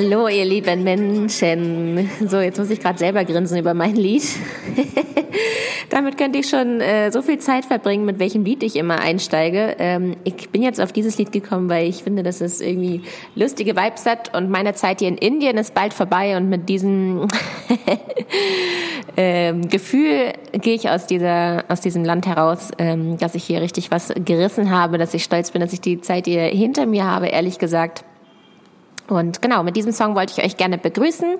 Hallo, ihr lieben Menschen. So, jetzt muss ich gerade selber grinsen über mein Lied. Damit könnte ich schon äh, so viel Zeit verbringen, mit welchem Lied ich immer einsteige. Ähm, ich bin jetzt auf dieses Lied gekommen, weil ich finde, dass es irgendwie lustige Vibes hat und meine Zeit hier in Indien ist bald vorbei und mit diesem ähm, Gefühl gehe ich aus dieser aus diesem Land heraus, ähm, dass ich hier richtig was gerissen habe, dass ich stolz bin, dass ich die Zeit hier hinter mir habe, ehrlich gesagt. Und genau, mit diesem Song wollte ich euch gerne begrüßen.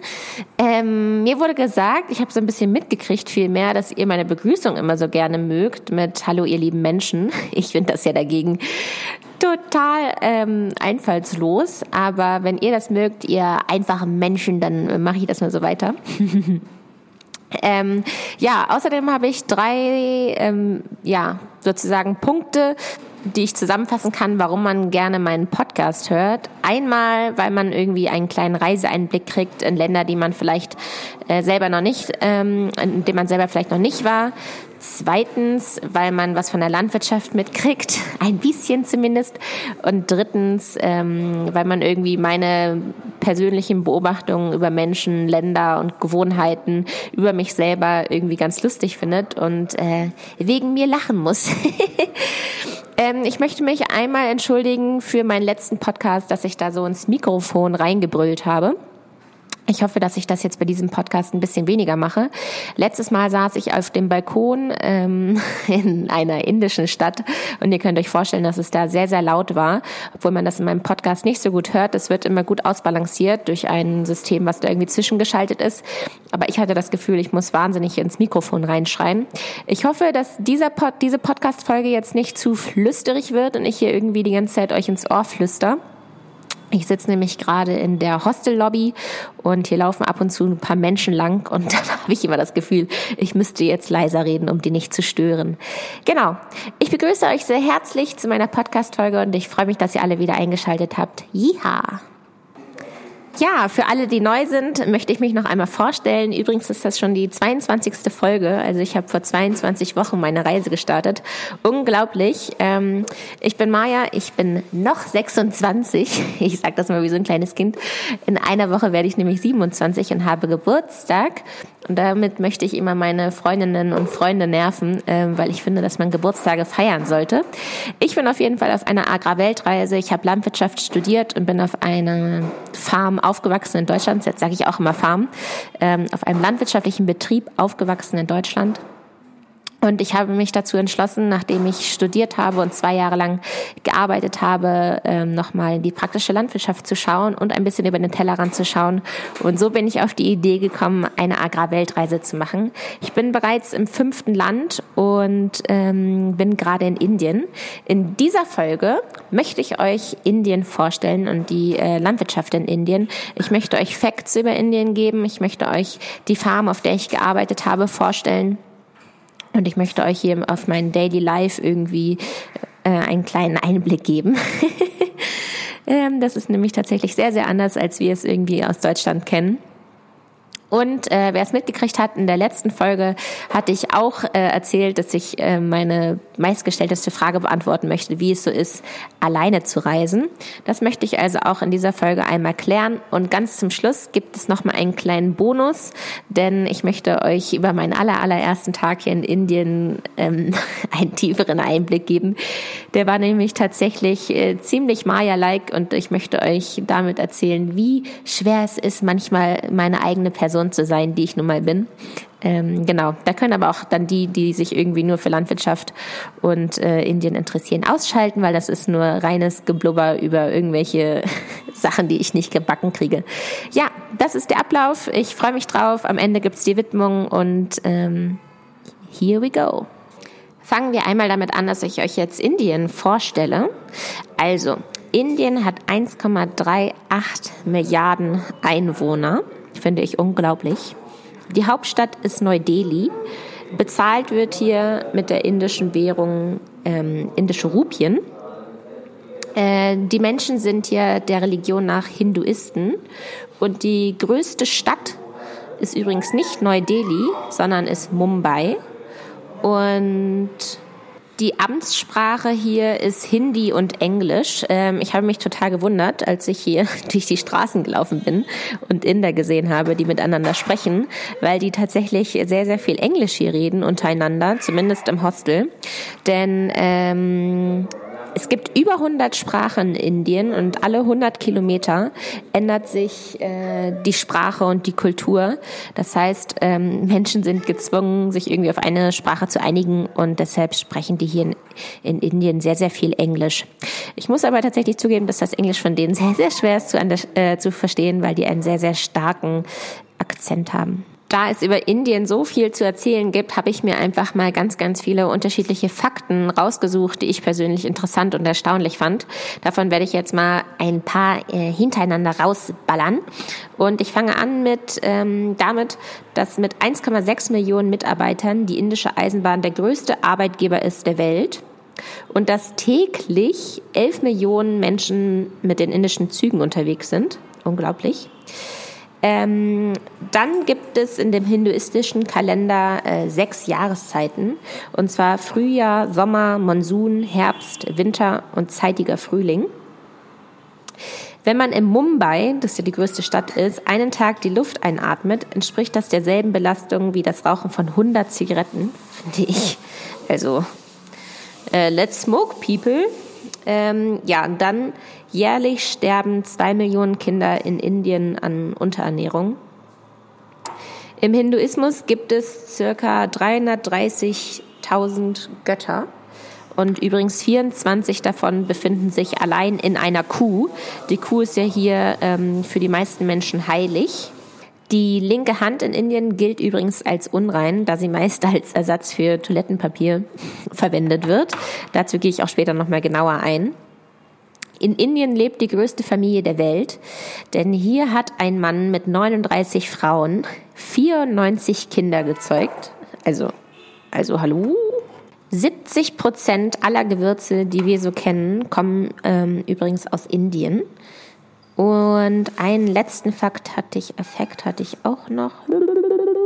Ähm, mir wurde gesagt, ich habe so ein bisschen mitgekriegt vielmehr, dass ihr meine Begrüßung immer so gerne mögt mit Hallo ihr lieben Menschen. Ich finde das ja dagegen total ähm, einfallslos. Aber wenn ihr das mögt, ihr einfachen Menschen, dann mache ich das mal so weiter. Ähm, ja, außerdem habe ich drei, ähm, ja, sozusagen Punkte, die ich zusammenfassen kann, warum man gerne meinen Podcast hört. Einmal, weil man irgendwie einen kleinen Reiseeinblick kriegt in Länder, die man vielleicht äh, selber noch nicht, ähm, in dem man selber vielleicht noch nicht war. Zweitens, weil man was von der Landwirtschaft mitkriegt, ein bisschen zumindest. Und drittens, ähm, weil man irgendwie meine persönlichen Beobachtungen über Menschen, Länder und Gewohnheiten über mich selber irgendwie ganz lustig findet und äh, wegen mir lachen muss. Ähm, ich möchte mich einmal entschuldigen für meinen letzten Podcast, dass ich da so ins Mikrofon reingebrüllt habe. Ich hoffe, dass ich das jetzt bei diesem Podcast ein bisschen weniger mache. Letztes Mal saß ich auf dem Balkon ähm, in einer indischen Stadt und ihr könnt euch vorstellen, dass es da sehr, sehr laut war, obwohl man das in meinem Podcast nicht so gut hört. Es wird immer gut ausbalanciert durch ein System, was da irgendwie zwischengeschaltet ist. Aber ich hatte das Gefühl, ich muss wahnsinnig ins Mikrofon reinschreien. Ich hoffe, dass dieser Pod, diese Podcast-Folge jetzt nicht zu flüsterig wird und ich hier irgendwie die ganze Zeit euch ins Ohr flüster. Ich sitze nämlich gerade in der Hostellobby und hier laufen ab und zu ein paar Menschen lang und dann habe ich immer das Gefühl, ich müsste jetzt leiser reden, um die nicht zu stören. Genau. Ich begrüße euch sehr herzlich zu meiner Podcast-Folge und ich freue mich, dass ihr alle wieder eingeschaltet habt. Jiha! Ja, für alle, die neu sind, möchte ich mich noch einmal vorstellen. Übrigens ist das schon die 22. Folge. Also ich habe vor 22 Wochen meine Reise gestartet. Unglaublich. Ähm, ich bin Maja, ich bin noch 26. Ich sage das mal wie so ein kleines Kind. In einer Woche werde ich nämlich 27 und habe Geburtstag. Und damit möchte ich immer meine Freundinnen und Freunde nerven, äh, weil ich finde, dass man Geburtstage feiern sollte. Ich bin auf jeden Fall auf einer Agrarweltreise. Ich habe Landwirtschaft studiert und bin auf einer Farm aufgewachsen in Deutschland. Jetzt sage ich auch immer Farm. Ähm, auf einem landwirtschaftlichen Betrieb aufgewachsen in Deutschland. Und ich habe mich dazu entschlossen, nachdem ich studiert habe und zwei Jahre lang gearbeitet habe, ähm, nochmal in die praktische Landwirtschaft zu schauen und ein bisschen über den Tellerrand zu schauen. Und so bin ich auf die Idee gekommen, eine Agrarweltreise zu machen. Ich bin bereits im fünften Land und ähm, bin gerade in Indien. In dieser Folge möchte ich euch Indien vorstellen und die äh, Landwirtschaft in Indien. Ich möchte euch Facts über Indien geben. Ich möchte euch die Farm, auf der ich gearbeitet habe, vorstellen und ich möchte euch hier auf mein Daily Life irgendwie äh, einen kleinen Einblick geben. ähm, das ist nämlich tatsächlich sehr, sehr anders, als wir es irgendwie aus Deutschland kennen. Und äh, wer es mitgekriegt hat, in der letzten Folge hatte ich auch äh, erzählt, dass ich äh, meine meistgestellteste Frage beantworten möchte, wie es so ist, alleine zu reisen. Das möchte ich also auch in dieser Folge einmal klären. Und ganz zum Schluss gibt es nochmal einen kleinen Bonus, denn ich möchte euch über meinen aller, allerersten Tag hier in Indien ähm, einen tieferen Einblick geben. Der war nämlich tatsächlich äh, ziemlich Maya-like und ich möchte euch damit erzählen, wie schwer es ist, manchmal meine eigene Person Person zu sein, die ich nun mal bin. Ähm, genau, da können aber auch dann die, die sich irgendwie nur für Landwirtschaft und äh, Indien interessieren, ausschalten, weil das ist nur reines Geblubber über irgendwelche Sachen, die ich nicht gebacken kriege. Ja, das ist der Ablauf. Ich freue mich drauf. Am Ende gibt's die Widmung und ähm, here we go. Fangen wir einmal damit an, dass ich euch jetzt Indien vorstelle. Also, Indien hat 1,38 Milliarden Einwohner finde ich unglaublich. Die Hauptstadt ist Neu-Delhi. Bezahlt wird hier mit der indischen Währung ähm, indische Rupien. Äh, die Menschen sind hier der Religion nach Hinduisten. Und die größte Stadt ist übrigens nicht Neu-Delhi, sondern ist Mumbai. Und Die Amtssprache hier ist Hindi und Englisch. Ähm, ich habe mich total gewundert, als ich hier durch die Straßen gelaufen bin und Inder gesehen habe, die miteinander sprechen, weil die tatsächlich sehr, sehr viel Englisch hier reden untereinander, zumindest im Hostel. Denn ähm, es gibt über 100 Sprachen in Indien und alle 100 Kilometer ändert sich äh, die Sprache und die Kultur. Das heißt, ähm, Menschen sind gezwungen, sich irgendwie auf eine Sprache zu einigen und deshalb sprechen die hier in, in Indien sehr, sehr viel Englisch. Ich muss aber tatsächlich zugeben, dass das Englisch von denen sehr, sehr schwer ist zu, äh, zu verstehen, weil die einen sehr, sehr starken Akzent haben da es über Indien so viel zu erzählen gibt, habe ich mir einfach mal ganz, ganz viele unterschiedliche Fakten rausgesucht, die ich persönlich interessant und erstaunlich fand. Davon werde ich jetzt mal ein paar äh, hintereinander rausballern. Und ich fange an mit ähm, damit, dass mit 1,6 Millionen Mitarbeitern die indische Eisenbahn der größte Arbeitgeber ist der Welt und dass täglich 11 Millionen Menschen mit den indischen Zügen unterwegs sind. Unglaublich. Ähm, dann gibt es in dem hinduistischen Kalender äh, sechs Jahreszeiten, und zwar Frühjahr, Sommer, Monsun, Herbst, Winter und zeitiger Frühling. Wenn man in Mumbai, das ja die größte Stadt ist, einen Tag die Luft einatmet, entspricht das derselben Belastung wie das Rauchen von 100 Zigaretten, finde ich. Also, äh, let's smoke, people. Ähm, ja, und dann jährlich sterben zwei Millionen Kinder in Indien an Unterernährung. Im Hinduismus gibt es circa 330.000 Götter. Und übrigens 24 davon befinden sich allein in einer Kuh. Die Kuh ist ja hier ähm, für die meisten Menschen heilig. Die linke Hand in Indien gilt übrigens als unrein, da sie meist als Ersatz für Toilettenpapier verwendet wird. Dazu gehe ich auch später nochmal genauer ein. In Indien lebt die größte Familie der Welt, denn hier hat ein Mann mit 39 Frauen 94 Kinder gezeugt. Also, also hallo? 70 Prozent aller Gewürze, die wir so kennen, kommen ähm, übrigens aus Indien. Und einen letzten Fakt hatte ich, Effekt hatte ich auch noch.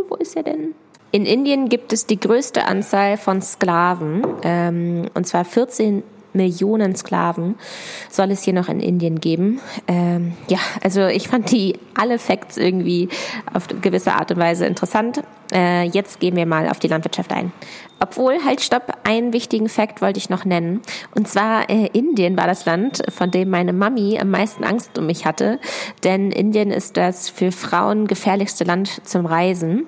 Wo ist er denn? In Indien gibt es die größte Anzahl von Sklaven, ähm, und zwar 14 Millionen Sklaven soll es hier noch in Indien geben. Ähm, ja, also ich fand die alle Facts irgendwie auf gewisse Art und Weise interessant. Äh, jetzt gehen wir mal auf die Landwirtschaft ein. Obwohl, halt stopp, einen wichtigen Fakt wollte ich noch nennen. Und zwar äh, Indien war das Land, von dem meine Mami am meisten Angst um mich hatte. Denn Indien ist das für Frauen gefährlichste Land zum Reisen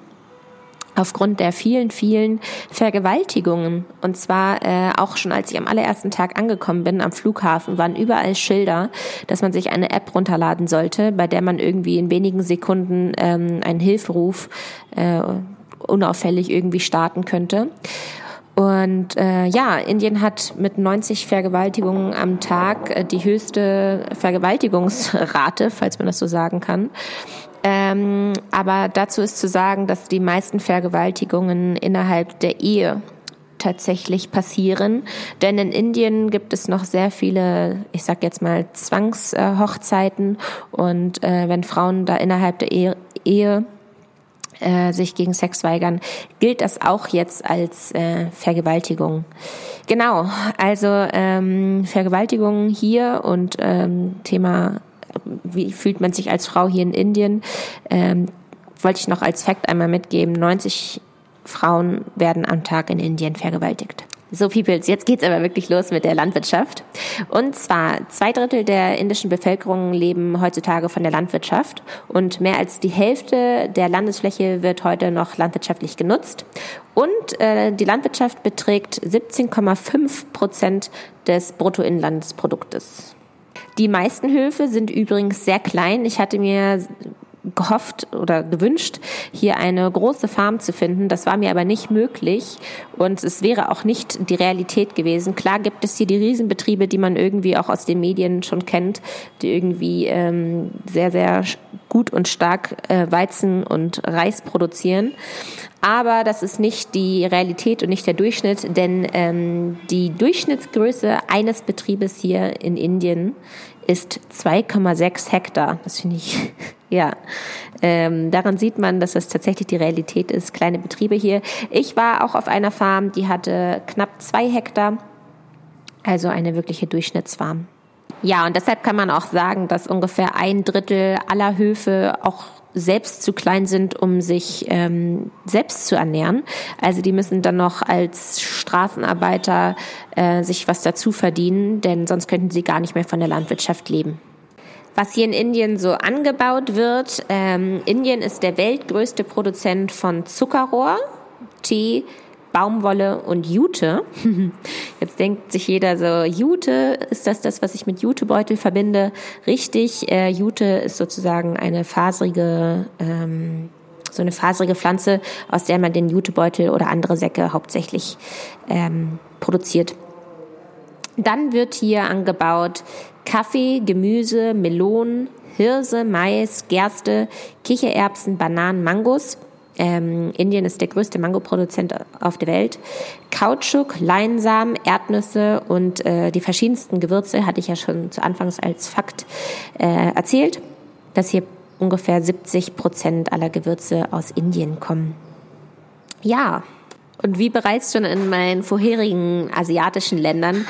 aufgrund der vielen, vielen Vergewaltigungen. Und zwar äh, auch schon als ich am allerersten Tag angekommen bin am Flughafen, waren überall Schilder, dass man sich eine App runterladen sollte, bei der man irgendwie in wenigen Sekunden ähm, einen Hilferuf äh, unauffällig irgendwie starten könnte. Und äh, ja, Indien hat mit 90 Vergewaltigungen am Tag äh, die höchste Vergewaltigungsrate, falls man das so sagen kann. Ähm, aber dazu ist zu sagen, dass die meisten Vergewaltigungen innerhalb der Ehe tatsächlich passieren. Denn in Indien gibt es noch sehr viele, ich sag jetzt mal, Zwangshochzeiten. Und äh, wenn Frauen da innerhalb der Ehe, Ehe äh, sich gegen Sex weigern, gilt das auch jetzt als äh, Vergewaltigung. Genau, also ähm, Vergewaltigung hier und ähm, Thema wie fühlt man sich als Frau hier in Indien, ähm, wollte ich noch als Fakt einmal mitgeben, 90 Frauen werden am Tag in Indien vergewaltigt. So, Peoples, jetzt geht's aber wirklich los mit der Landwirtschaft. Und zwar, zwei Drittel der indischen Bevölkerung leben heutzutage von der Landwirtschaft und mehr als die Hälfte der Landesfläche wird heute noch landwirtschaftlich genutzt. Und äh, die Landwirtschaft beträgt 17,5 Prozent des Bruttoinlandsproduktes. Die meisten Höfe sind übrigens sehr klein. Ich hatte mir gehofft oder gewünscht, hier eine große Farm zu finden. Das war mir aber nicht möglich und es wäre auch nicht die Realität gewesen. Klar gibt es hier die Riesenbetriebe, die man irgendwie auch aus den Medien schon kennt, die irgendwie ähm, sehr, sehr gut und stark äh, Weizen und Reis produzieren. Aber das ist nicht die Realität und nicht der Durchschnitt, denn ähm, die Durchschnittsgröße eines Betriebes hier in Indien ist 2,6 Hektar. Das finde ich, ja. Ähm, daran sieht man, dass das tatsächlich die Realität ist. Kleine Betriebe hier. Ich war auch auf einer Farm, die hatte knapp zwei Hektar. Also eine wirkliche Durchschnittsfarm. Ja, und deshalb kann man auch sagen, dass ungefähr ein Drittel aller Höfe auch selbst zu klein sind, um sich ähm, selbst zu ernähren. Also die müssen dann noch als Straßenarbeiter äh, sich was dazu verdienen, denn sonst könnten sie gar nicht mehr von der Landwirtschaft leben. Was hier in Indien so angebaut wird, ähm, Indien ist der weltgrößte Produzent von Zuckerrohr, Tee, Baumwolle und Jute. Jetzt denkt sich jeder so, Jute, ist das das, was ich mit Jutebeutel verbinde? Richtig, äh, Jute ist sozusagen eine faserige, ähm, so eine faserige Pflanze, aus der man den Jutebeutel oder andere Säcke hauptsächlich ähm, produziert. Dann wird hier angebaut Kaffee, Gemüse, Melonen, Hirse, Mais, Gerste, Kichererbsen, Bananen, Mangos. Ähm, Indien ist der größte Mangoproduzent auf der Welt. Kautschuk, Leinsamen, Erdnüsse und äh, die verschiedensten Gewürze hatte ich ja schon zu Anfangs als Fakt äh, erzählt, dass hier ungefähr 70 Prozent aller Gewürze aus Indien kommen. Ja, und wie bereits schon in meinen vorherigen asiatischen Ländern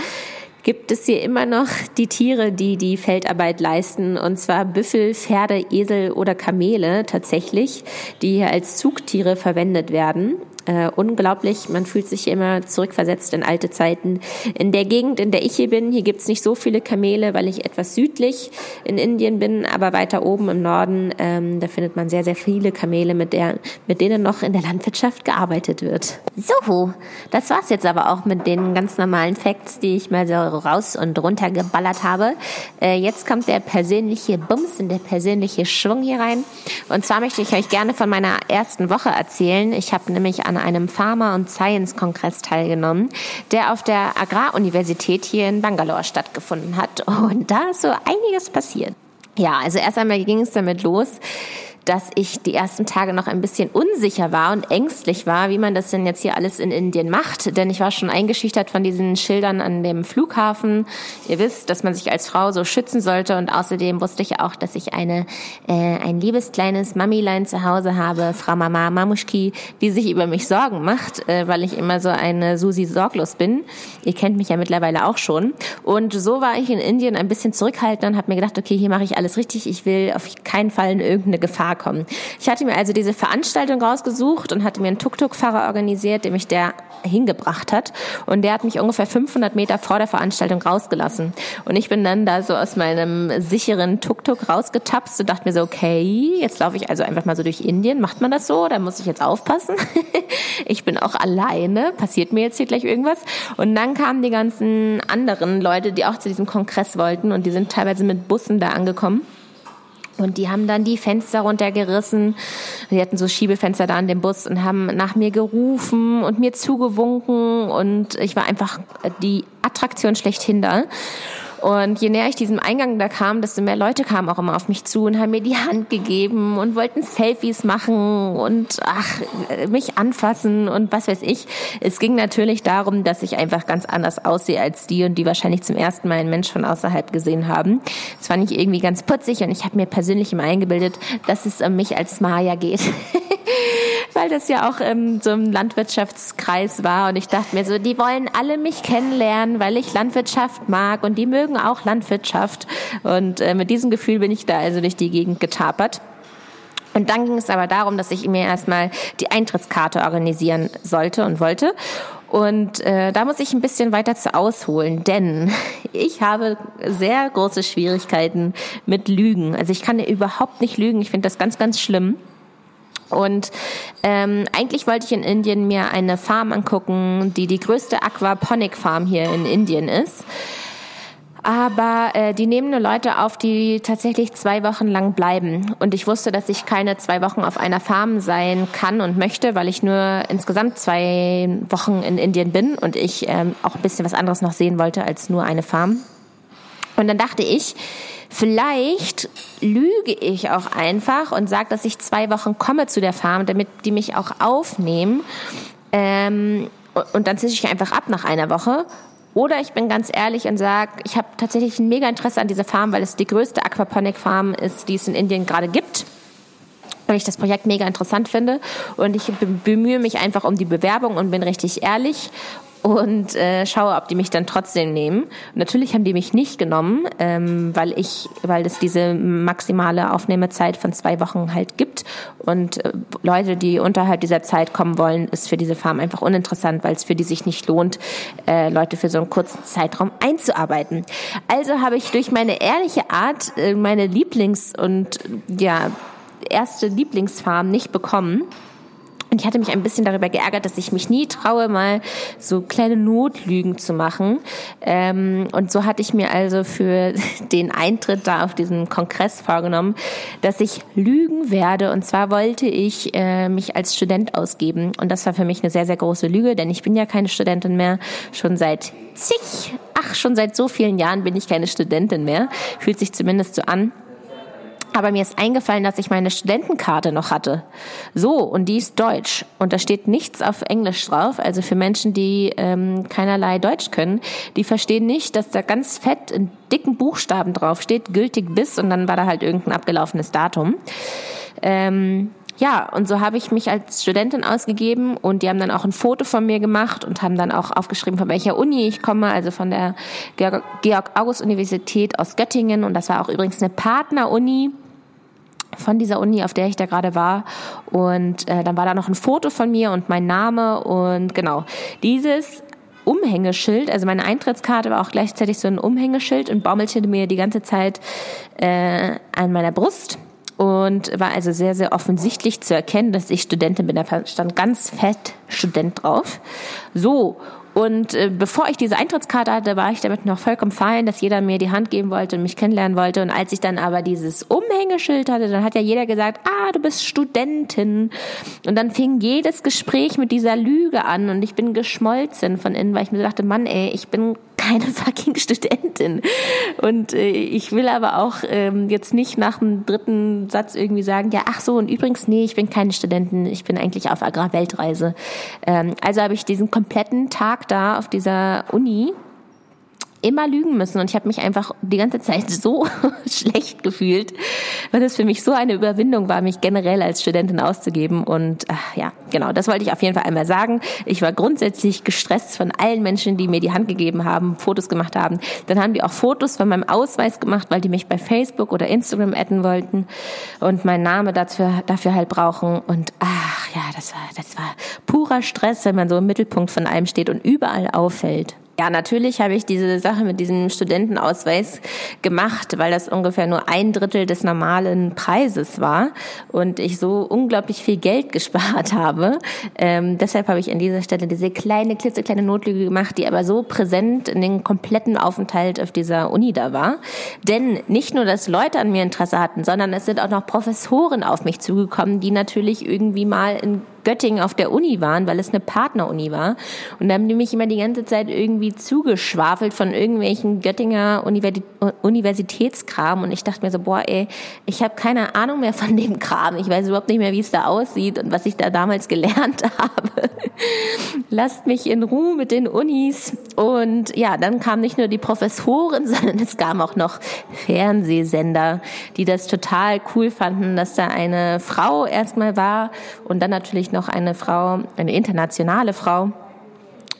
gibt es hier immer noch die Tiere, die die Feldarbeit leisten, und zwar Büffel, Pferde, Esel oder Kamele tatsächlich, die hier als Zugtiere verwendet werden äh, unglaublich. Man fühlt sich immer zurückversetzt in alte Zeiten. In der Gegend, in der ich hier bin, hier gibt's nicht so viele Kamele, weil ich etwas südlich in Indien bin, aber weiter oben im Norden, ähm, da findet man sehr, sehr viele Kamele, mit, der, mit denen noch in der Landwirtschaft gearbeitet wird. So, das war's jetzt aber auch mit den ganz normalen Facts, die ich mal so raus und runter geballert habe. Äh, jetzt kommt der persönliche Bums und der persönliche Schwung hier rein. Und zwar möchte ich euch gerne von meiner ersten Woche erzählen. Ich habe nämlich an an einem Pharma- und Science-Kongress teilgenommen, der auf der Agraruniversität hier in Bangalore stattgefunden hat. Und da ist so einiges passiert. Ja, also erst einmal ging es damit los, dass ich die ersten Tage noch ein bisschen unsicher war und ängstlich war, wie man das denn jetzt hier alles in Indien macht. Denn ich war schon eingeschüchtert von diesen Schildern an dem Flughafen. Ihr wisst, dass man sich als Frau so schützen sollte. Und außerdem wusste ich auch, dass ich eine, äh, ein liebes kleines Mamilein zu Hause habe, Frau Mama Mamuschki, die sich über mich Sorgen macht, äh, weil ich immer so eine Susi sorglos bin. Ihr kennt mich ja mittlerweile auch schon. Und so war ich in Indien ein bisschen zurückhaltend und habe mir gedacht, okay, hier mache ich alles richtig. Ich will auf keinen Fall in irgendeine Gefahr klarkommen. Ich hatte mir also diese Veranstaltung rausgesucht und hatte mir einen Tuk-Tuk-Fahrer organisiert, der mich der hingebracht hat. Und der hat mich ungefähr 500 Meter vor der Veranstaltung rausgelassen. Und ich bin dann da so aus meinem sicheren Tuk-Tuk rausgetapst und dachte mir so, okay, jetzt laufe ich also einfach mal so durch Indien. Macht man das so? Da muss ich jetzt aufpassen. ich bin auch alleine. Passiert mir jetzt hier gleich irgendwas? Und dann kamen die ganzen anderen Leute, die auch zu diesem Kongress wollten und die sind teilweise mit Bussen da angekommen. Und die haben dann die Fenster runtergerissen. Die hatten so Schiebefenster da an dem Bus und haben nach mir gerufen und mir zugewunken. Und ich war einfach die Attraktion schlechthin da. Und je näher ich diesem Eingang da kam, desto mehr Leute kamen auch immer auf mich zu und haben mir die Hand gegeben und wollten Selfies machen und ach, mich anfassen und was weiß ich. Es ging natürlich darum, dass ich einfach ganz anders aussehe als die und die wahrscheinlich zum ersten Mal einen Mensch von außerhalb gesehen haben. Es war nicht irgendwie ganz putzig und ich habe mir persönlich immer eingebildet, dass es um mich als Maya geht. weil das ja auch ähm, so ein Landwirtschaftskreis war und ich dachte mir so, die wollen alle mich kennenlernen, weil ich Landwirtschaft mag und die mögen auch Landwirtschaft und äh, mit diesem Gefühl bin ich da also durch die Gegend getapert. Und dann ging es aber darum, dass ich mir erstmal die Eintrittskarte organisieren sollte und wollte. Und äh, da muss ich ein bisschen weiter zu ausholen, denn ich habe sehr große Schwierigkeiten mit Lügen. Also ich kann überhaupt nicht lügen. Ich finde das ganz, ganz schlimm. Und ähm, eigentlich wollte ich in Indien mir eine Farm angucken, die die größte Aquaponic Farm hier in Indien ist. Aber äh, die nehmen nur Leute auf, die tatsächlich zwei Wochen lang bleiben. Und ich wusste, dass ich keine zwei Wochen auf einer Farm sein kann und möchte, weil ich nur insgesamt zwei Wochen in Indien bin und ich ähm, auch ein bisschen was anderes noch sehen wollte als nur eine Farm. Und dann dachte ich, vielleicht lüge ich auch einfach und sage, dass ich zwei Wochen komme zu der Farm, damit die mich auch aufnehmen. Ähm, und dann zische ich einfach ab nach einer Woche. Oder ich bin ganz ehrlich und sage, ich habe tatsächlich ein mega Interesse an dieser Farm, weil es die größte Aquaponik-Farm ist, die es in Indien gerade gibt weil ich das Projekt mega interessant finde und ich bemühe mich einfach um die Bewerbung und bin richtig ehrlich und äh, schaue, ob die mich dann trotzdem nehmen. Und natürlich haben die mich nicht genommen, ähm, weil ich, weil es diese maximale Aufnehmezeit von zwei Wochen halt gibt und äh, Leute, die unterhalb dieser Zeit kommen wollen, ist für diese Farm einfach uninteressant, weil es für die sich nicht lohnt, äh, Leute für so einen kurzen Zeitraum einzuarbeiten. Also habe ich durch meine ehrliche Art äh, meine Lieblings- und ja erste Lieblingsfarm nicht bekommen. Und ich hatte mich ein bisschen darüber geärgert, dass ich mich nie traue, mal so kleine Notlügen zu machen. Ähm, und so hatte ich mir also für den Eintritt da auf diesen Kongress vorgenommen, dass ich lügen werde. Und zwar wollte ich äh, mich als Student ausgeben. Und das war für mich eine sehr, sehr große Lüge, denn ich bin ja keine Studentin mehr. Schon seit zig, ach, schon seit so vielen Jahren bin ich keine Studentin mehr. Fühlt sich zumindest so an. Aber mir ist eingefallen, dass ich meine Studentenkarte noch hatte. So, und die ist deutsch. Und da steht nichts auf Englisch drauf. Also für Menschen, die ähm, keinerlei Deutsch können, die verstehen nicht, dass da ganz fett in dicken Buchstaben drauf steht, gültig bis, und dann war da halt irgendein abgelaufenes Datum. Ähm, ja, und so habe ich mich als Studentin ausgegeben und die haben dann auch ein Foto von mir gemacht und haben dann auch aufgeschrieben, von welcher Uni ich komme, also von der Georg-August-Universität aus Göttingen und das war auch übrigens eine Partneruni von dieser Uni, auf der ich da gerade war. Und äh, dann war da noch ein Foto von mir und mein Name. Und genau, dieses Umhängeschild, also meine Eintrittskarte war auch gleichzeitig so ein Umhängeschild und baumelte mir die ganze Zeit äh, an meiner Brust und war also sehr, sehr offensichtlich zu erkennen, dass ich Studentin bin. Da stand ganz fett Student drauf. So, und äh, bevor ich diese Eintrittskarte hatte, war ich damit noch vollkommen fein, dass jeder mir die Hand geben wollte und mich kennenlernen wollte. Und als ich dann aber dieses Umhängeschild hatte, dann hat ja jeder gesagt, ah, du bist Studentin. Und dann fing jedes Gespräch mit dieser Lüge an und ich bin geschmolzen von innen, weil ich mir dachte, Mann, ey, ich bin keine fucking Studentin. Und äh, ich will aber auch ähm, jetzt nicht nach dem dritten Satz irgendwie sagen, ja, ach so, und übrigens, nee, ich bin keine Studentin, ich bin eigentlich auf Agrarweltreise. Ähm, also habe ich diesen kompletten Tag da auf dieser Uni immer lügen müssen und ich habe mich einfach die ganze Zeit so schlecht gefühlt, weil es für mich so eine Überwindung war, mich generell als Studentin auszugeben und ach, ja, genau, das wollte ich auf jeden Fall einmal sagen. Ich war grundsätzlich gestresst von allen Menschen, die mir die Hand gegeben haben, Fotos gemacht haben. Dann haben die auch Fotos von meinem Ausweis gemacht, weil die mich bei Facebook oder Instagram adden wollten und meinen Namen dafür, dafür halt brauchen und ach ja, das war das war purer Stress, wenn man so im Mittelpunkt von allem steht und überall auffällt. Ja, natürlich habe ich diese Sache mit diesem Studentenausweis gemacht, weil das ungefähr nur ein Drittel des normalen Preises war und ich so unglaublich viel Geld gespart habe. Ähm, deshalb habe ich an dieser Stelle diese kleine, klitzekleine Notlüge gemacht, die aber so präsent in den kompletten Aufenthalt auf dieser Uni da war. Denn nicht nur, dass Leute an mir Interesse hatten, sondern es sind auch noch Professoren auf mich zugekommen, die natürlich irgendwie mal in Göttingen auf der Uni waren, weil es eine Partneruni war. Und da haben die mich immer die ganze Zeit irgendwie zugeschwafelt von irgendwelchen Göttinger Universitätskram. Und ich dachte mir so, boah, ey, ich habe keine Ahnung mehr von dem Kram. Ich weiß überhaupt nicht mehr, wie es da aussieht und was ich da damals gelernt habe. Lasst mich in Ruhe mit den Unis. Und ja, dann kamen nicht nur die Professoren, sondern es kamen auch noch Fernsehsender, die das total cool fanden, dass da eine Frau erstmal war und dann natürlich noch eine Frau, eine internationale Frau.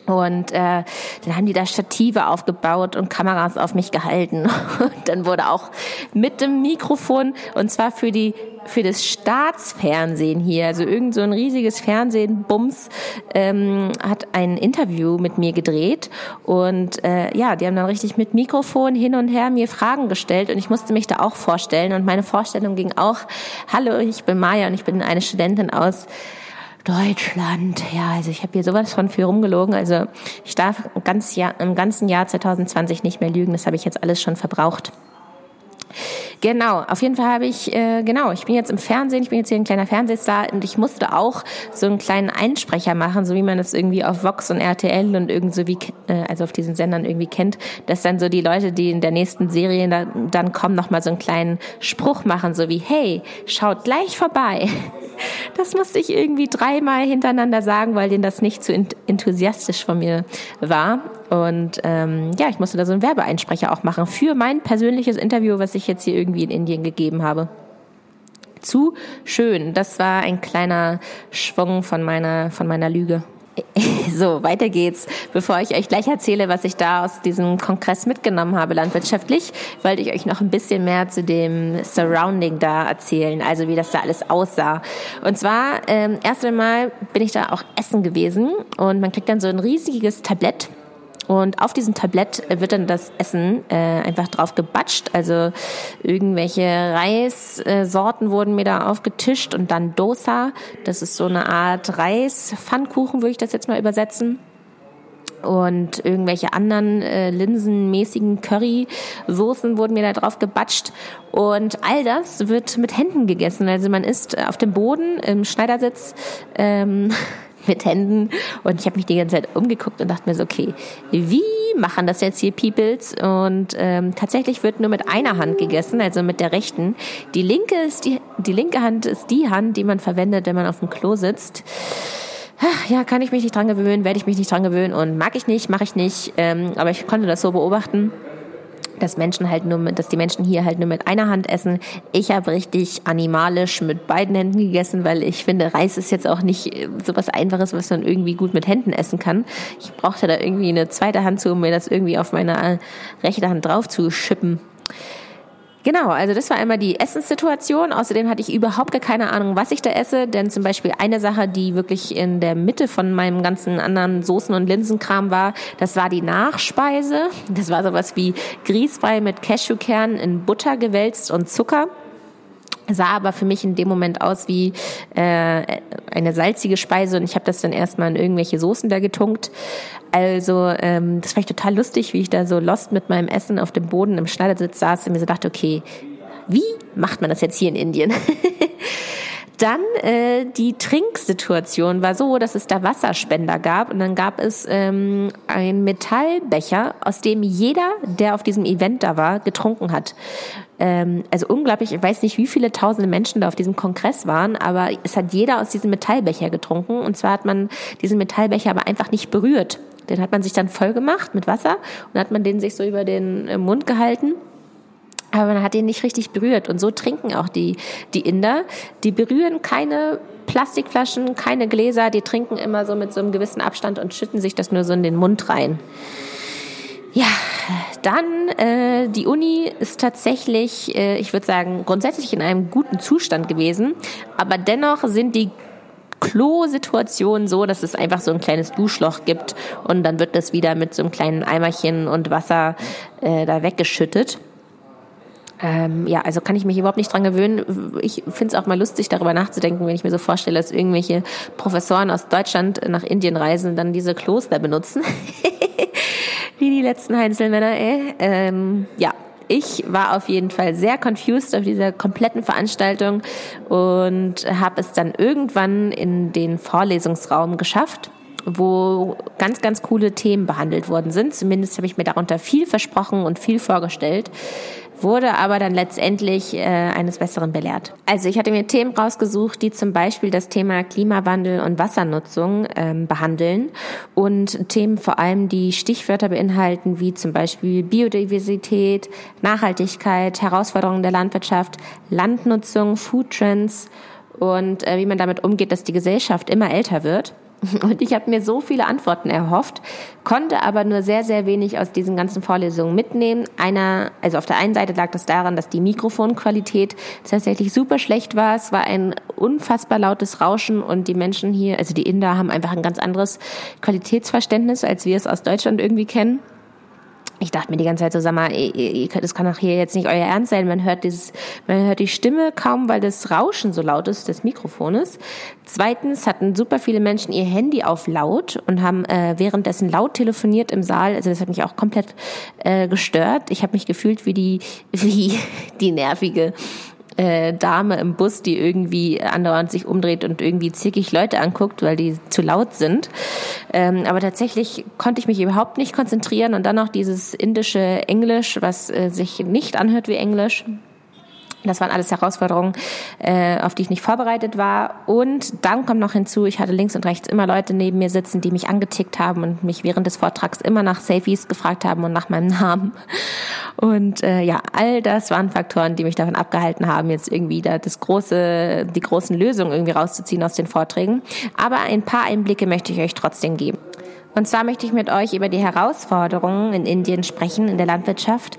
Und äh, dann haben die da Stative aufgebaut und Kameras auf mich gehalten. Und dann wurde auch mit dem Mikrofon, und zwar für die für das Staatsfernsehen hier, also irgend so ein riesiges Fernsehen, Bums, ähm, hat ein Interview mit mir gedreht und äh, ja, die haben dann richtig mit Mikrofon hin und her mir Fragen gestellt und ich musste mich da auch vorstellen und meine Vorstellung ging auch, hallo, ich bin Maya und ich bin eine Studentin aus Deutschland, ja, also ich habe hier sowas von viel rumgelogen. Also ich darf ganz Jahr, im ganzen Jahr 2020 nicht mehr lügen. Das habe ich jetzt alles schon verbraucht. Genau, auf jeden Fall habe ich, äh, genau, ich bin jetzt im Fernsehen, ich bin jetzt hier ein kleiner Fernsehstar und ich musste auch so einen kleinen Einsprecher machen, so wie man es irgendwie auf Vox und RTL und irgend so wie, äh, also auf diesen Sendern irgendwie kennt, dass dann so die Leute, die in der nächsten Serie da, dann kommen, nochmal so einen kleinen Spruch machen, so wie, hey, schaut gleich vorbei. Das musste ich irgendwie dreimal hintereinander sagen, weil denen das nicht zu enthusiastisch von mir war. Und ähm, ja, ich musste da so einen Werbeeinsprecher auch machen für mein persönliches Interview, was ich jetzt hier irgendwie in Indien gegeben habe. Zu schön. Das war ein kleiner Schwung von meiner, von meiner Lüge. So, weiter geht's. Bevor ich euch gleich erzähle, was ich da aus diesem Kongress mitgenommen habe landwirtschaftlich, wollte ich euch noch ein bisschen mehr zu dem Surrounding da erzählen, also wie das da alles aussah. Und zwar, ähm, erst einmal bin ich da auch essen gewesen und man kriegt dann so ein riesiges Tablett und auf diesem Tablett wird dann das Essen äh, einfach drauf gebatscht. Also irgendwelche Reissorten wurden mir da aufgetischt und dann Dosa. Das ist so eine Art Reis-Pfannkuchen, würde ich das jetzt mal übersetzen und irgendwelche anderen äh, linsenmäßigen Curry-Soßen wurden mir da drauf gebatscht. Und all das wird mit Händen gegessen. Also man isst auf dem Boden im Schneidersitz ähm, mit Händen und ich habe mich die ganze Zeit umgeguckt und dachte mir so, okay, wie machen das jetzt hier Peoples? Und ähm, tatsächlich wird nur mit einer Hand gegessen, also mit der rechten. Die linke ist die, die linke Hand ist die Hand, die man verwendet, wenn man auf dem Klo sitzt. Ja, kann ich mich nicht dran gewöhnen, werde ich mich nicht dran gewöhnen und mag ich nicht, mache ich nicht. Ähm, aber ich konnte das so beobachten dass Menschen halt nur mit, dass die Menschen hier halt nur mit einer Hand essen. Ich habe richtig animalisch mit beiden Händen gegessen, weil ich finde, Reis ist jetzt auch nicht äh, so was Einfaches, was man irgendwie gut mit Händen essen kann. Ich brauchte da irgendwie eine zweite Hand zu, um mir das irgendwie auf meine äh, rechte Hand drauf zu schippen. Genau, also das war einmal die Essenssituation. Außerdem hatte ich überhaupt gar keine Ahnung, was ich da esse, denn zum Beispiel eine Sache, die wirklich in der Mitte von meinem ganzen anderen Soßen- und Linsenkram war, das war die Nachspeise. Das war sowas wie Grießbrei mit Cashewkernen in Butter gewälzt und Zucker sah aber für mich in dem Moment aus wie äh, eine salzige Speise und ich habe das dann erstmal in irgendwelche Soßen da getunkt. Also ähm, das fand ich total lustig, wie ich da so lost mit meinem Essen auf dem Boden im Schneidersitz saß und mir so dachte, okay, wie macht man das jetzt hier in Indien? Dann äh, die Trinksituation war so, dass es da Wasserspender gab und dann gab es ähm, einen Metallbecher, aus dem jeder, der auf diesem Event da war, getrunken hat ähm, also unglaublich, ich weiß nicht, wie viele tausende Menschen da auf diesem Kongress waren, aber es hat jeder aus diesem Metallbecher getrunken. Und zwar hat man diesen Metallbecher aber einfach nicht berührt. Den hat man sich dann voll gemacht mit Wasser und hat man den sich so über den äh, Mund gehalten. Aber man hat ihn nicht richtig berührt. Und so trinken auch die, die Inder. Die berühren keine Plastikflaschen, keine Gläser. Die trinken immer so mit so einem gewissen Abstand und schütten sich das nur so in den Mund rein. Ja, dann äh, die Uni ist tatsächlich, äh, ich würde sagen, grundsätzlich in einem guten Zustand gewesen, aber dennoch sind die Klo-Situation so, dass es einfach so ein kleines Duschloch gibt und dann wird das wieder mit so einem kleinen Eimerchen und Wasser äh, da weggeschüttet. Ähm, ja, also kann ich mich überhaupt nicht dran gewöhnen. Ich finde es auch mal lustig, darüber nachzudenken, wenn ich mir so vorstelle, dass irgendwelche Professoren aus Deutschland nach Indien reisen und dann diese Kloster benutzen. Wie die letzten Heinzelmänner, ey. Ähm, ja, ich war auf jeden Fall sehr confused auf dieser kompletten Veranstaltung und habe es dann irgendwann in den Vorlesungsraum geschafft wo ganz, ganz coole Themen behandelt worden sind. Zumindest habe ich mir darunter viel versprochen und viel vorgestellt wurde aber dann letztendlich äh, eines Besseren belehrt. Also ich hatte mir Themen rausgesucht, die zum Beispiel das Thema Klimawandel und Wassernutzung ähm, behandeln und Themen vor allem, die Stichwörter beinhalten, wie zum Beispiel Biodiversität, Nachhaltigkeit, Herausforderungen der Landwirtschaft, Landnutzung, Foodtrends und äh, wie man damit umgeht, dass die Gesellschaft immer älter wird. Und ich habe mir so viele Antworten erhofft, konnte aber nur sehr, sehr wenig aus diesen ganzen Vorlesungen mitnehmen. Einer, also auf der einen Seite lag das daran, dass die Mikrofonqualität tatsächlich super schlecht war. Es war ein unfassbar lautes Rauschen und die Menschen hier, also die Inder, haben einfach ein ganz anderes Qualitätsverständnis, als wir es aus Deutschland irgendwie kennen. Ich dachte mir die ganze Zeit so, sag mal, das kann doch hier jetzt nicht euer Ernst sein. Man hört dieses, man hört die Stimme kaum, weil das Rauschen so laut ist des Mikrofones. Zweitens hatten super viele Menschen ihr Handy auf laut und haben äh, währenddessen laut telefoniert im Saal. Also das hat mich auch komplett äh, gestört. Ich habe mich gefühlt wie die, wie die nervige äh, Dame im Bus, die irgendwie andauernd sich umdreht und irgendwie zickig Leute anguckt, weil die zu laut sind. Ähm, aber tatsächlich konnte ich mich überhaupt nicht konzentrieren und dann noch dieses indische Englisch, was äh, sich nicht anhört wie Englisch. Das waren alles Herausforderungen, äh, auf die ich nicht vorbereitet war. Und dann kommt noch hinzu, ich hatte links und rechts immer Leute neben mir sitzen, die mich angetickt haben und mich während des Vortrags immer nach Selfies gefragt haben und nach meinem Namen. Und äh, ja, all das waren Faktoren, die mich davon abgehalten haben, jetzt irgendwie da das große, die großen Lösungen irgendwie rauszuziehen aus den Vorträgen. Aber ein paar Einblicke möchte ich euch trotzdem geben. Und zwar möchte ich mit euch über die Herausforderungen in Indien sprechen, in der Landwirtschaft.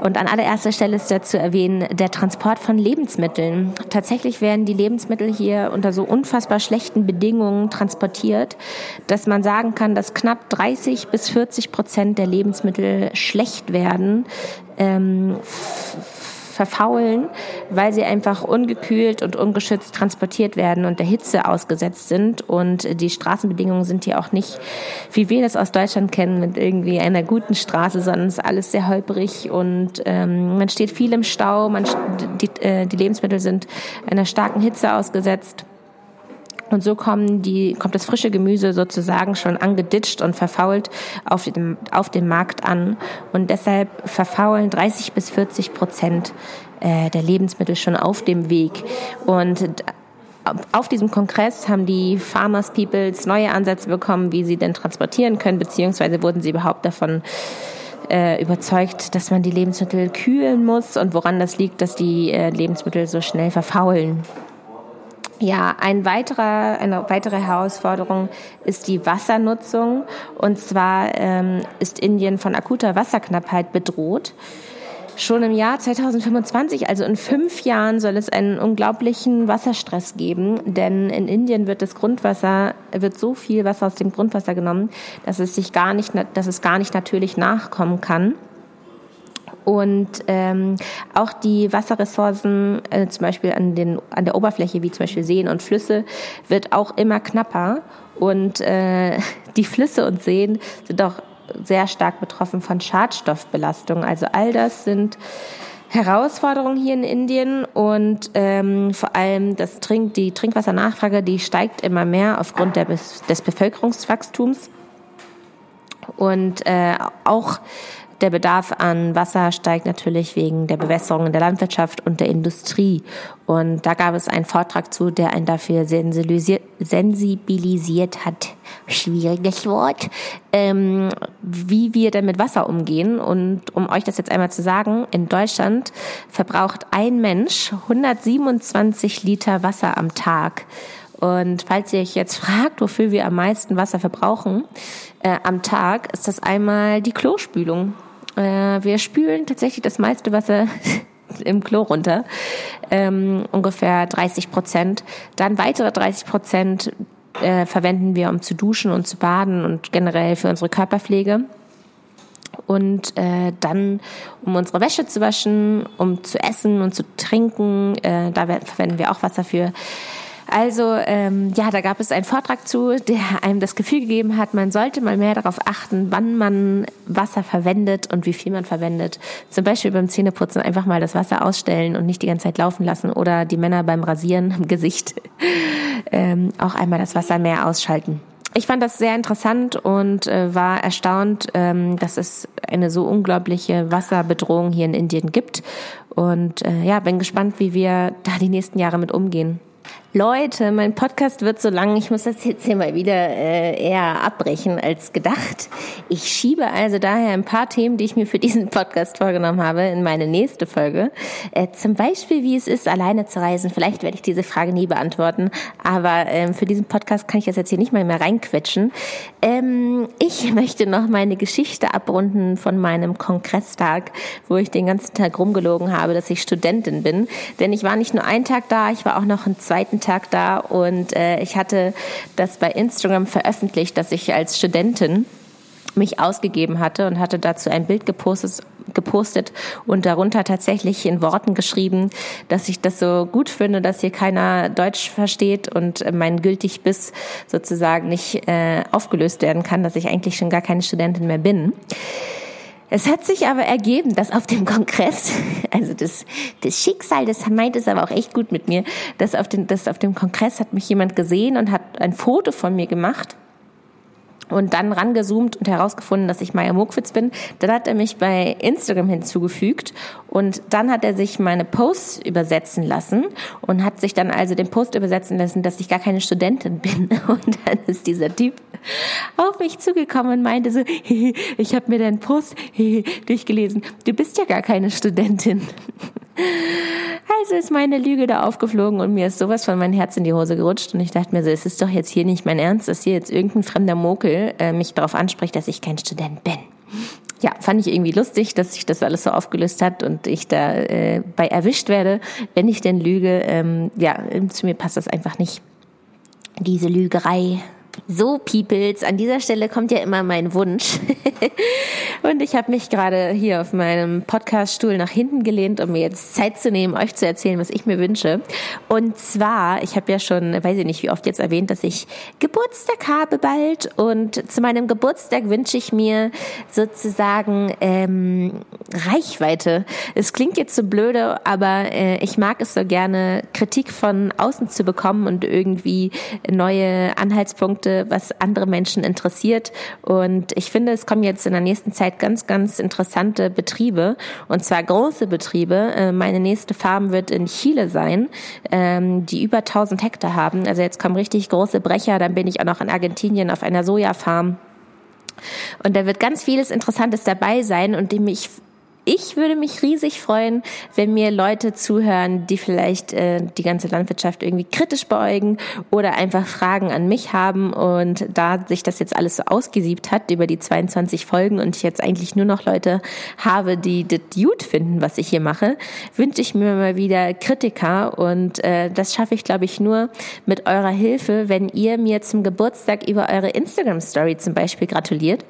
Und an allererster Stelle ist dazu erwähnen, der Transport von Lebensmitteln. Tatsächlich werden die Lebensmittel hier unter so unfassbar schlechten Bedingungen transportiert, dass man sagen kann, dass knapp 30 bis 40 Prozent der Lebensmittel schlecht werden. Ähm, verfaulen, weil sie einfach ungekühlt und ungeschützt transportiert werden und der Hitze ausgesetzt sind. Und die Straßenbedingungen sind hier auch nicht, wie wir das aus Deutschland kennen, mit irgendwie einer guten Straße, sondern es ist alles sehr holprig und ähm, man steht viel im Stau, man, die, äh, die Lebensmittel sind einer starken Hitze ausgesetzt. Und so kommen die, kommt das frische Gemüse sozusagen schon angeditscht und verfault auf dem, auf dem Markt an. Und deshalb verfaulen 30 bis 40 Prozent äh, der Lebensmittel schon auf dem Weg. Und auf diesem Kongress haben die Farmers Peoples neue Ansätze bekommen, wie sie denn transportieren können, beziehungsweise wurden sie überhaupt davon äh, überzeugt, dass man die Lebensmittel kühlen muss und woran das liegt, dass die äh, Lebensmittel so schnell verfaulen. Ja, ein weiterer, eine weitere Herausforderung ist die Wassernutzung. Und zwar ähm, ist Indien von akuter Wasserknappheit bedroht. Schon im Jahr 2025, also in fünf Jahren, soll es einen unglaublichen Wasserstress geben, denn in Indien wird das Grundwasser, wird so viel Wasser aus dem Grundwasser genommen, dass es sich gar nicht, dass es gar nicht natürlich nachkommen kann. Und ähm, auch die Wasserressourcen, äh, zum Beispiel an, den, an der Oberfläche, wie zum Beispiel Seen und Flüsse, wird auch immer knapper. Und äh, die Flüsse und Seen sind auch sehr stark betroffen von Schadstoffbelastung. Also all das sind Herausforderungen hier in Indien und ähm, vor allem das Trink, die Trinkwassernachfrage, die steigt immer mehr aufgrund der, des Bevölkerungswachstums. Und äh, auch der Bedarf an Wasser steigt natürlich wegen der Bewässerung in der Landwirtschaft und der Industrie. Und da gab es einen Vortrag zu, der einen dafür sensibilisiert, hat. Schwieriges Wort. Ähm, wie wir denn mit Wasser umgehen. Und um euch das jetzt einmal zu sagen, in Deutschland verbraucht ein Mensch 127 Liter Wasser am Tag. Und falls ihr euch jetzt fragt, wofür wir am meisten Wasser verbrauchen äh, am Tag, ist das einmal die Klospülung. Äh, wir spülen tatsächlich das meiste Wasser im Klo runter, ähm, ungefähr 30 Prozent. Dann weitere 30 Prozent äh, verwenden wir, um zu duschen und zu baden und generell für unsere Körperpflege. Und äh, dann, um unsere Wäsche zu waschen, um zu essen und zu trinken, äh, da verwenden wir auch Wasser für. Also ähm, ja, da gab es einen Vortrag zu, der einem das Gefühl gegeben hat, man sollte mal mehr darauf achten, wann man Wasser verwendet und wie viel man verwendet. Zum Beispiel beim Zähneputzen einfach mal das Wasser ausstellen und nicht die ganze Zeit laufen lassen oder die Männer beim Rasieren im Gesicht ähm, auch einmal das Wasser mehr ausschalten. Ich fand das sehr interessant und äh, war erstaunt, ähm, dass es eine so unglaubliche Wasserbedrohung hier in Indien gibt. Und äh, ja, bin gespannt, wie wir da die nächsten Jahre mit umgehen. Leute, mein Podcast wird so lang, ich muss das jetzt hier mal wieder äh, eher abbrechen als gedacht. Ich schiebe also daher ein paar Themen, die ich mir für diesen Podcast vorgenommen habe, in meine nächste Folge. Äh, zum Beispiel, wie es ist, alleine zu reisen. Vielleicht werde ich diese Frage nie beantworten, aber ähm, für diesen Podcast kann ich das jetzt hier nicht mal mehr reinquetschen. Ähm, ich möchte noch meine Geschichte abrunden von meinem Kongresstag, wo ich den ganzen Tag rumgelogen habe, dass ich Studentin bin. Denn ich war nicht nur einen Tag da, ich war auch noch einen zweiten Tag da und äh, ich hatte das bei Instagram veröffentlicht, dass ich als Studentin mich ausgegeben hatte und hatte dazu ein Bild gepostet, gepostet und darunter tatsächlich in Worten geschrieben, dass ich das so gut finde, dass hier keiner Deutsch versteht und mein gültig Biss sozusagen nicht äh, aufgelöst werden kann, dass ich eigentlich schon gar keine Studentin mehr bin. Es hat sich aber ergeben, dass auf dem Kongress, also das, das Schicksal, das meint es aber auch echt gut mit mir, dass auf, den, dass auf dem Kongress hat mich jemand gesehen und hat ein Foto von mir gemacht und dann rangezoomt und herausgefunden, dass ich Maya Mokwitz bin. Dann hat er mich bei Instagram hinzugefügt und dann hat er sich meine Posts übersetzen lassen und hat sich dann also den Post übersetzen lassen, dass ich gar keine Studentin bin. Und dann ist dieser Typ auf mich zugekommen und meinte so, ich habe mir deinen Post durchgelesen. Du bist ja gar keine Studentin. Also ist meine Lüge da aufgeflogen und mir ist sowas von mein Herz in die Hose gerutscht und ich dachte mir so, es ist doch jetzt hier nicht mein Ernst, dass hier jetzt irgendein fremder Mokel äh, mich darauf anspricht, dass ich kein Student bin. Ja, fand ich irgendwie lustig, dass sich das alles so aufgelöst hat und ich da äh, bei erwischt werde, wenn ich denn lüge. Ähm, ja, zu mir passt das einfach nicht. Diese Lügerei. So, Peoples, an dieser Stelle kommt ja immer mein Wunsch. und ich habe mich gerade hier auf meinem Podcaststuhl nach hinten gelehnt, um mir jetzt Zeit zu nehmen, euch zu erzählen, was ich mir wünsche. Und zwar, ich habe ja schon, weiß ich nicht, wie oft jetzt erwähnt, dass ich Geburtstag habe bald. Und zu meinem Geburtstag wünsche ich mir sozusagen ähm, Reichweite. Es klingt jetzt so blöde, aber äh, ich mag es so gerne, Kritik von außen zu bekommen und irgendwie neue Anhaltspunkte Produkte, was andere Menschen interessiert. Und ich finde, es kommen jetzt in der nächsten Zeit ganz, ganz interessante Betriebe und zwar große Betriebe. Äh, meine nächste Farm wird in Chile sein, ähm, die über 1000 Hektar haben. Also jetzt kommen richtig große Brecher. Dann bin ich auch noch in Argentinien auf einer Sojafarm. Und da wird ganz vieles Interessantes dabei sein und dem ich ich würde mich riesig freuen, wenn mir Leute zuhören, die vielleicht äh, die ganze Landwirtschaft irgendwie kritisch beäugen oder einfach Fragen an mich haben. Und da sich das jetzt alles so ausgesiebt hat über die 22 Folgen und ich jetzt eigentlich nur noch Leute habe, die das gut finden, was ich hier mache, wünsche ich mir mal wieder Kritiker. Und äh, das schaffe ich, glaube ich, nur mit eurer Hilfe, wenn ihr mir zum Geburtstag über eure Instagram-Story zum Beispiel gratuliert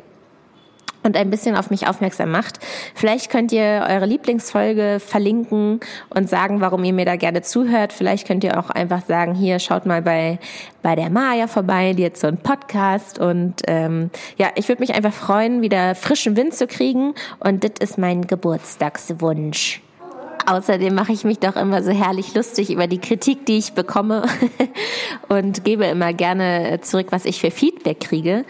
und ein bisschen auf mich aufmerksam macht. Vielleicht könnt ihr eure Lieblingsfolge verlinken und sagen, warum ihr mir da gerne zuhört. Vielleicht könnt ihr auch einfach sagen, hier schaut mal bei bei der Maya vorbei, die hat so einen Podcast und ähm, ja, ich würde mich einfach freuen, wieder frischen Wind zu kriegen und das ist mein Geburtstagswunsch. Außerdem mache ich mich doch immer so herrlich lustig über die Kritik, die ich bekomme und gebe immer gerne zurück, was ich für Feedback kriege.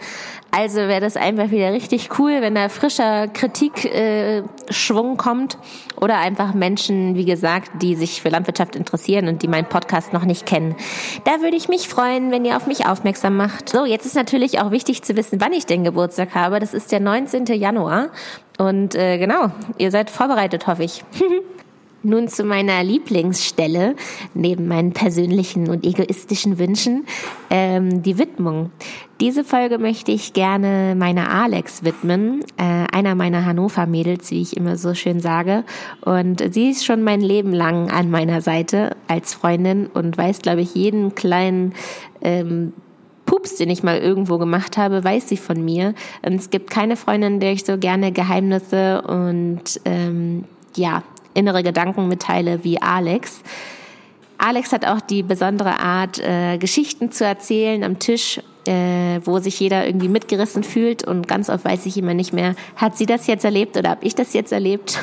Also wäre das einfach wieder richtig cool, wenn da frischer Kritikschwung äh, kommt oder einfach Menschen, wie gesagt, die sich für Landwirtschaft interessieren und die meinen Podcast noch nicht kennen. Da würde ich mich freuen, wenn ihr auf mich aufmerksam macht. So, jetzt ist natürlich auch wichtig zu wissen, wann ich den Geburtstag habe. Das ist der 19. Januar. Und äh, genau, ihr seid vorbereitet, hoffe ich. Nun zu meiner Lieblingsstelle, neben meinen persönlichen und egoistischen Wünschen, ähm, die Widmung. Diese Folge möchte ich gerne meiner Alex widmen, äh, einer meiner Hannover-Mädels, wie ich immer so schön sage. Und sie ist schon mein Leben lang an meiner Seite als Freundin und weiß, glaube ich, jeden kleinen ähm, Pups, den ich mal irgendwo gemacht habe, weiß sie von mir. Und es gibt keine Freundin, der ich so gerne Geheimnisse und ähm, ja, innere Gedanken mitteile wie Alex. Alex hat auch die besondere Art, äh, Geschichten zu erzählen am Tisch, äh, wo sich jeder irgendwie mitgerissen fühlt und ganz oft weiß ich immer nicht mehr, hat sie das jetzt erlebt oder habe ich das jetzt erlebt?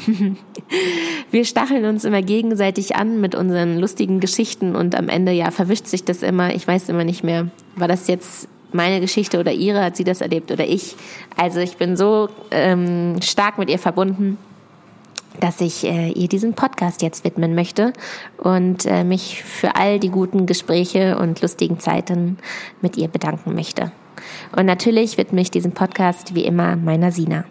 Wir stacheln uns immer gegenseitig an mit unseren lustigen Geschichten und am Ende ja verwischt sich das immer. Ich weiß immer nicht mehr, war das jetzt meine Geschichte oder ihre, hat sie das erlebt oder ich. Also ich bin so ähm, stark mit ihr verbunden dass ich äh, ihr diesen Podcast jetzt widmen möchte und äh, mich für all die guten Gespräche und lustigen Zeiten mit ihr bedanken möchte. Und natürlich widme ich diesen Podcast wie immer meiner Sina.